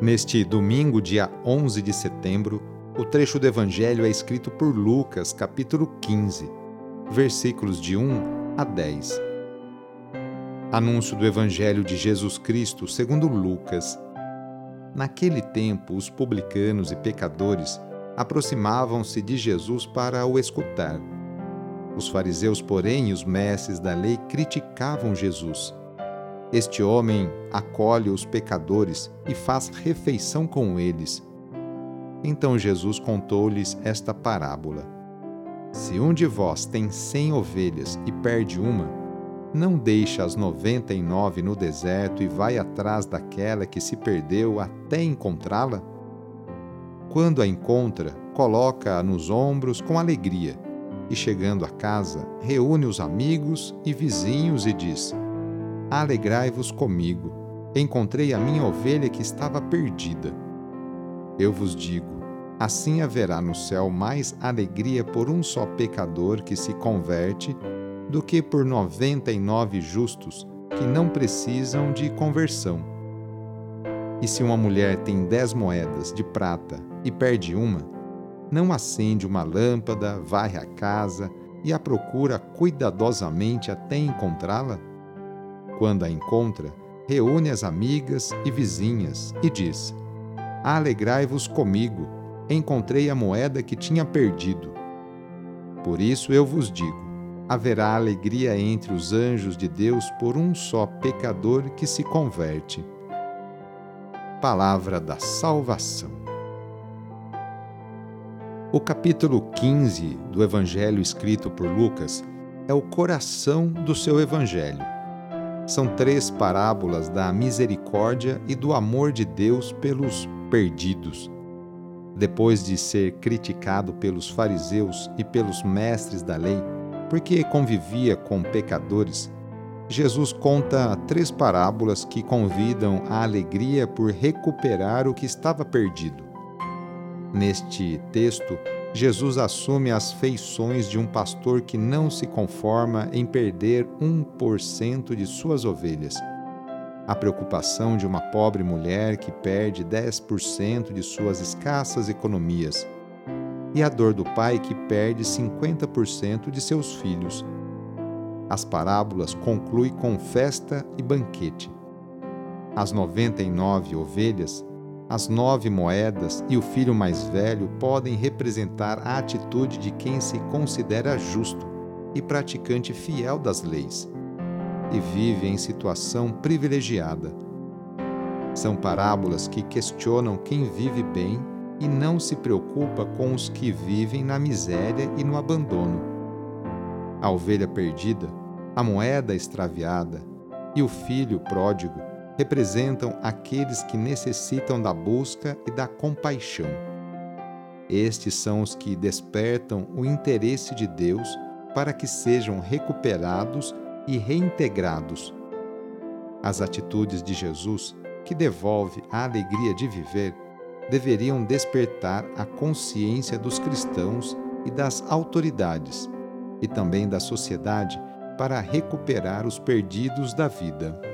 Neste domingo, dia 11 de setembro, o trecho do Evangelho é escrito por Lucas, capítulo 15, versículos de 1 a 10. Anúncio do Evangelho de Jesus Cristo segundo Lucas. Naquele tempo, os publicanos e pecadores aproximavam-se de Jesus para o escutar. Os fariseus, porém, e os mestres da lei criticavam Jesus este homem acolhe os pecadores e faz refeição com eles. Então Jesus contou-lhes esta parábola: Se um de vós tem cem ovelhas e perde uma, não deixa as noventa e nove no deserto e vai atrás daquela que se perdeu até encontrá-la? Quando a encontra, coloca-a nos ombros com alegria e, chegando a casa, reúne os amigos e vizinhos e diz: Alegrai-vos comigo, encontrei a minha ovelha que estava perdida. Eu vos digo: assim haverá no céu mais alegria por um só pecador que se converte do que por noventa e nove justos que não precisam de conversão. E se uma mulher tem dez moedas de prata e perde uma, não acende uma lâmpada, varre a casa e a procura cuidadosamente até encontrá-la? Quando a encontra, reúne as amigas e vizinhas e diz: Alegrai-vos comigo, encontrei a moeda que tinha perdido. Por isso eu vos digo: haverá alegria entre os anjos de Deus por um só pecador que se converte. Palavra da Salvação. O capítulo 15 do Evangelho escrito por Lucas é o coração do seu Evangelho são três parábolas da misericórdia e do amor de Deus pelos perdidos. Depois de ser criticado pelos fariseus e pelos mestres da lei, porque convivia com pecadores, Jesus conta três parábolas que convidam à alegria por recuperar o que estava perdido. Neste texto, Jesus assume as feições de um pastor que não se conforma em perder 1% de suas ovelhas. A preocupação de uma pobre mulher que perde 10% de suas escassas economias. E a dor do pai que perde 50% de seus filhos. As parábolas concluem com festa e banquete. As 99 ovelhas as nove moedas e o filho mais velho podem representar a atitude de quem se considera justo e praticante fiel das leis, e vive em situação privilegiada. São parábolas que questionam quem vive bem e não se preocupa com os que vivem na miséria e no abandono. A ovelha perdida, a moeda extraviada e o filho pródigo representam aqueles que necessitam da busca e da compaixão. Estes são os que despertam o interesse de Deus para que sejam recuperados e reintegrados. As atitudes de Jesus, que devolve a alegria de viver, deveriam despertar a consciência dos cristãos e das autoridades, e também da sociedade, para recuperar os perdidos da vida.